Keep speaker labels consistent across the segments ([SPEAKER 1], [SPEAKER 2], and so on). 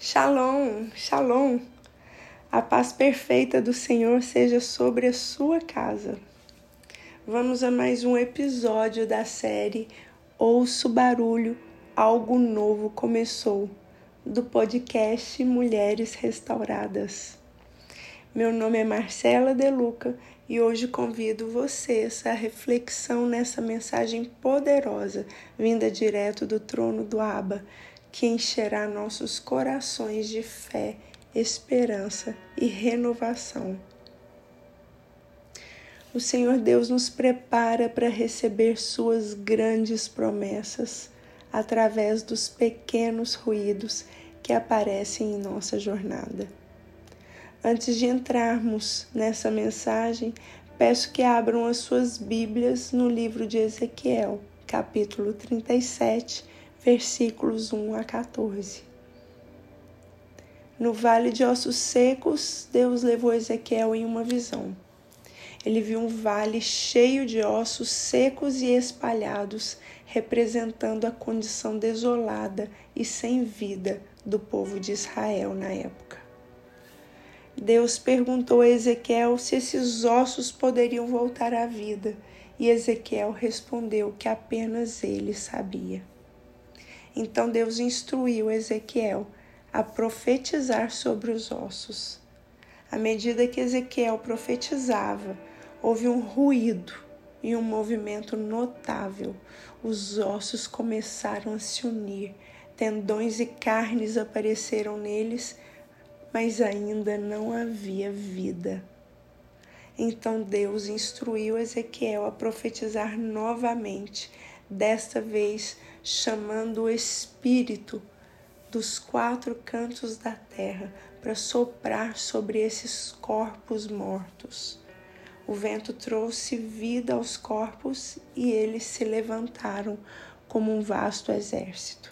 [SPEAKER 1] Shalom, shalom. A paz perfeita do Senhor seja sobre a sua casa. Vamos a mais um episódio da série Ouço Barulho, Algo Novo Começou, do podcast Mulheres Restauradas. Meu nome é Marcela Deluca e hoje convido vocês à reflexão nessa mensagem poderosa vinda direto do trono do Abba, que encherá nossos corações de fé, esperança e renovação. O Senhor Deus nos prepara para receber Suas grandes promessas através dos pequenos ruídos que aparecem em nossa jornada. Antes de entrarmos nessa mensagem, peço que abram as suas Bíblias no livro de Ezequiel, capítulo 37, versículos 1 a 14. No vale de ossos secos, Deus levou Ezequiel em uma visão. Ele viu um vale cheio de ossos secos e espalhados, representando a condição desolada e sem vida do povo de Israel na época. Deus perguntou a Ezequiel se esses ossos poderiam voltar à vida, e Ezequiel respondeu que apenas ele sabia. Então Deus instruiu Ezequiel a profetizar sobre os ossos. À medida que Ezequiel profetizava, houve um ruído e um movimento notável. Os ossos começaram a se unir, tendões e carnes apareceram neles mas ainda não havia vida. Então Deus instruiu Ezequiel a profetizar novamente, desta vez chamando o Espírito dos quatro cantos da terra para soprar sobre esses corpos mortos. O vento trouxe vida aos corpos e eles se levantaram como um vasto exército.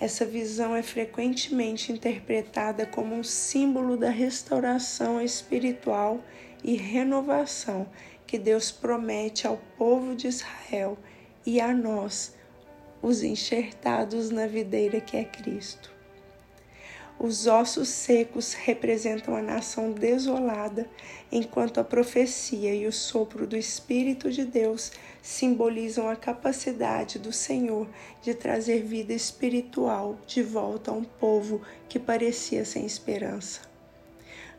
[SPEAKER 1] Essa visão é frequentemente interpretada como um símbolo da restauração espiritual e renovação que Deus promete ao povo de Israel e a nós, os enxertados na videira que é Cristo. Os ossos secos representam a nação desolada, enquanto a profecia e o sopro do Espírito de Deus simbolizam a capacidade do Senhor de trazer vida espiritual de volta a um povo que parecia sem esperança.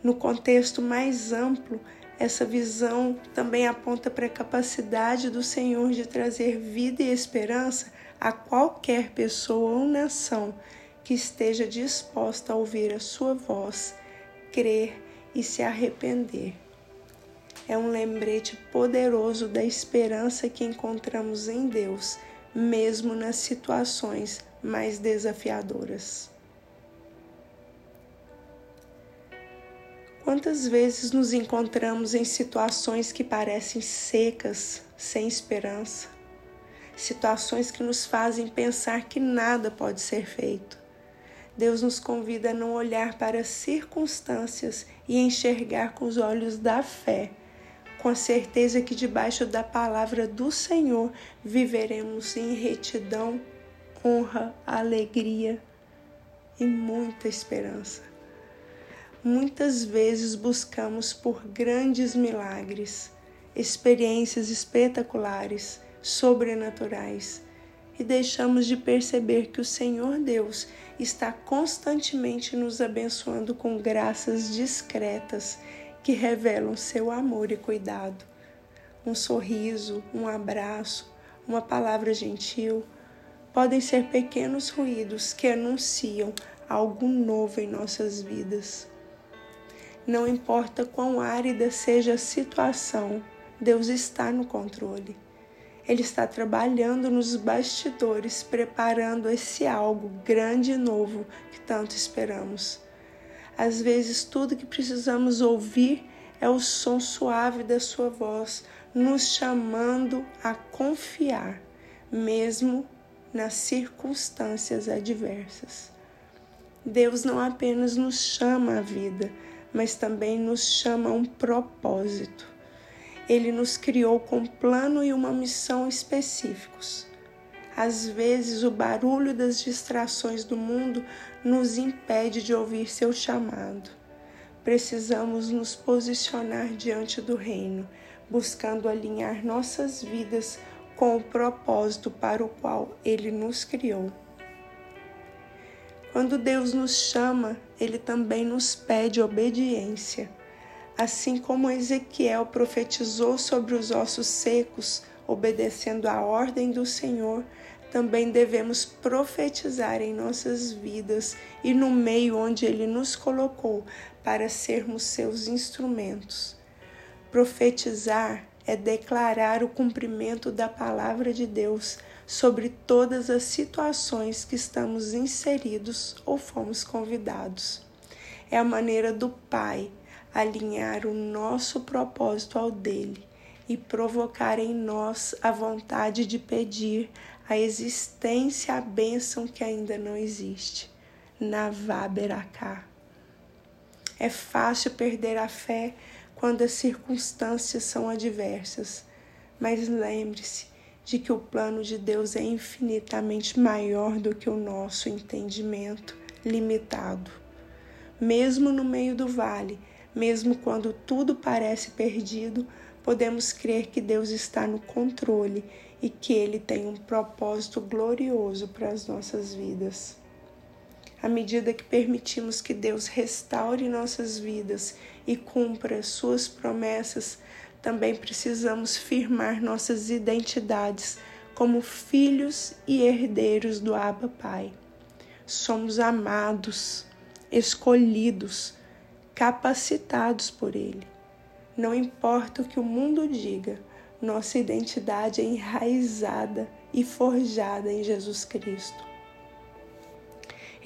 [SPEAKER 1] No contexto mais amplo, essa visão também aponta para a capacidade do Senhor de trazer vida e esperança a qualquer pessoa ou nação que esteja disposta a ouvir a sua voz, crer e se arrepender. É um lembrete poderoso da esperança que encontramos em Deus, mesmo nas situações mais desafiadoras. Quantas vezes nos encontramos em situações que parecem secas, sem esperança? Situações que nos fazem pensar que nada pode ser feito. Deus nos convida a não olhar para as circunstâncias e enxergar com os olhos da fé, com a certeza que debaixo da palavra do Senhor viveremos em retidão, honra, alegria e muita esperança. Muitas vezes buscamos por grandes milagres, experiências espetaculares, sobrenaturais e deixamos de perceber que o Senhor Deus está constantemente nos abençoando com graças discretas que revelam seu amor e cuidado. Um sorriso, um abraço, uma palavra gentil podem ser pequenos ruídos que anunciam algo novo em nossas vidas. Não importa quão árida seja a situação, Deus está no controle. Ele está trabalhando nos bastidores, preparando esse algo grande e novo que tanto esperamos. Às vezes, tudo que precisamos ouvir é o som suave da Sua voz, nos chamando a confiar, mesmo nas circunstâncias adversas. Deus não apenas nos chama à vida, mas também nos chama a um propósito. Ele nos criou com plano e uma missão específicos. Às vezes, o barulho das distrações do mundo nos impede de ouvir seu chamado. Precisamos nos posicionar diante do Reino, buscando alinhar nossas vidas com o propósito para o qual Ele nos criou. Quando Deus nos chama, Ele também nos pede obediência. Assim como Ezequiel profetizou sobre os ossos secos, obedecendo à ordem do Senhor, também devemos profetizar em nossas vidas e no meio onde Ele nos colocou para sermos seus instrumentos. Profetizar é declarar o cumprimento da palavra de Deus sobre todas as situações que estamos inseridos ou fomos convidados. É a maneira do Pai alinhar o nosso propósito ao dele e provocar em nós a vontade de pedir a existência, a bênção que ainda não existe. Navaberaká. É fácil perder a fé quando as circunstâncias são adversas, mas lembre-se de que o plano de Deus é infinitamente maior do que o nosso entendimento limitado. Mesmo no meio do vale, mesmo quando tudo parece perdido, podemos crer que Deus está no controle e que Ele tem um propósito glorioso para as nossas vidas. À medida que permitimos que Deus restaure nossas vidas e cumpra Suas promessas, também precisamos firmar nossas identidades como filhos e herdeiros do Abba Pai. Somos amados, escolhidos, capacitados por Ele. Não importa o que o mundo diga, nossa identidade é enraizada e forjada em Jesus Cristo.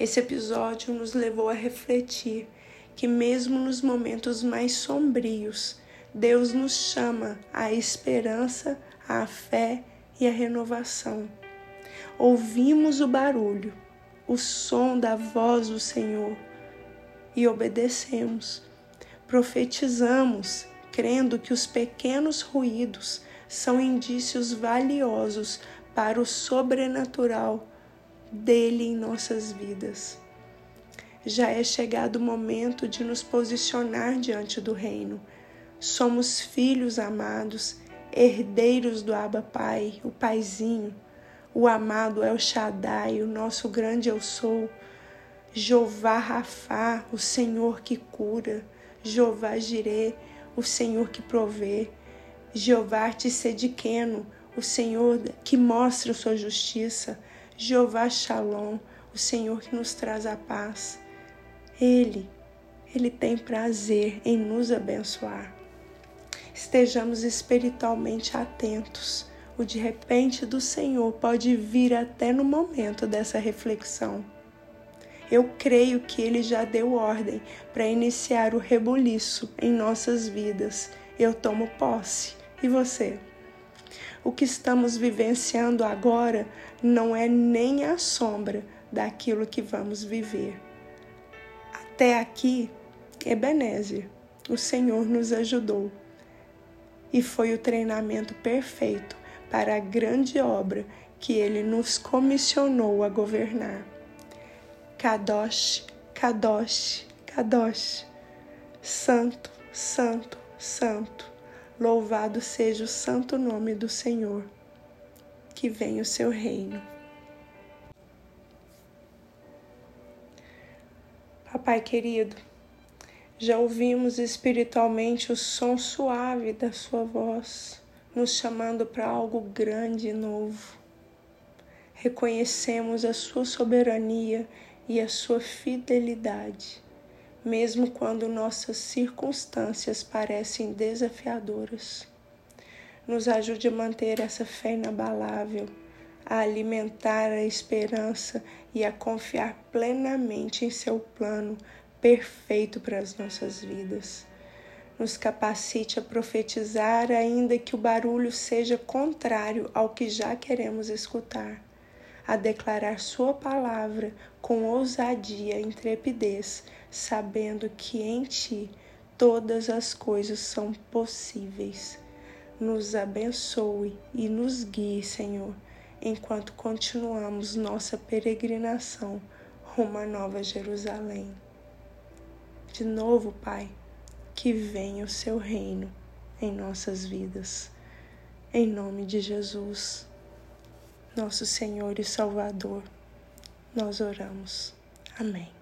[SPEAKER 1] Esse episódio nos levou a refletir que, mesmo nos momentos mais sombrios, Deus nos chama à esperança, à fé e à renovação. Ouvimos o barulho, o som da voz do Senhor e obedecemos. Profetizamos, crendo que os pequenos ruídos são indícios valiosos para o sobrenatural dele em nossas vidas. Já é chegado o momento de nos posicionar diante do Reino. Somos filhos amados, herdeiros do Abba Pai, o Paizinho, o amado El Shaddai, o nosso grande Eu Sou, Jeová Rafá, o Senhor que cura, Jeová Jireh, o Senhor que provê, Jeová Tsediqueno, o Senhor que mostra sua justiça, Jeová Shalom, o Senhor que nos traz a paz. Ele, Ele tem prazer em nos abençoar. Estejamos espiritualmente atentos. O de repente do Senhor pode vir até no momento dessa reflexão. Eu creio que Ele já deu ordem para iniciar o rebuliço em nossas vidas. Eu tomo posse. E você? O que estamos vivenciando agora não é nem a sombra daquilo que vamos viver. Até aqui, Ebenezer, o Senhor nos ajudou e foi o treinamento perfeito para a grande obra que Ele nos comissionou a governar. Kadosh, Kadosh, Kadosh. Santo, Santo, Santo. Louvado seja o santo nome do Senhor. Que venha o seu reino. Papai querido, já ouvimos espiritualmente o som suave da Sua voz, nos chamando para algo grande e novo. Reconhecemos a Sua soberania e a sua fidelidade, mesmo quando nossas circunstâncias parecem desafiadoras. Nos ajude a manter essa fé inabalável, a alimentar a esperança e a confiar plenamente em seu plano perfeito para as nossas vidas. Nos capacite a profetizar, ainda que o barulho seja contrário ao que já queremos escutar a declarar Sua palavra com ousadia e intrepidez, sabendo que em Ti todas as coisas são possíveis. Nos abençoe e nos guie, Senhor. enquanto continuamos nossa peregrinação rumo à Nova Jerusalém. De novo, Pai, que venha o seu reino em nossas vidas. Em nome de Jesus, nosso Senhor e Salvador, nós oramos. Amém.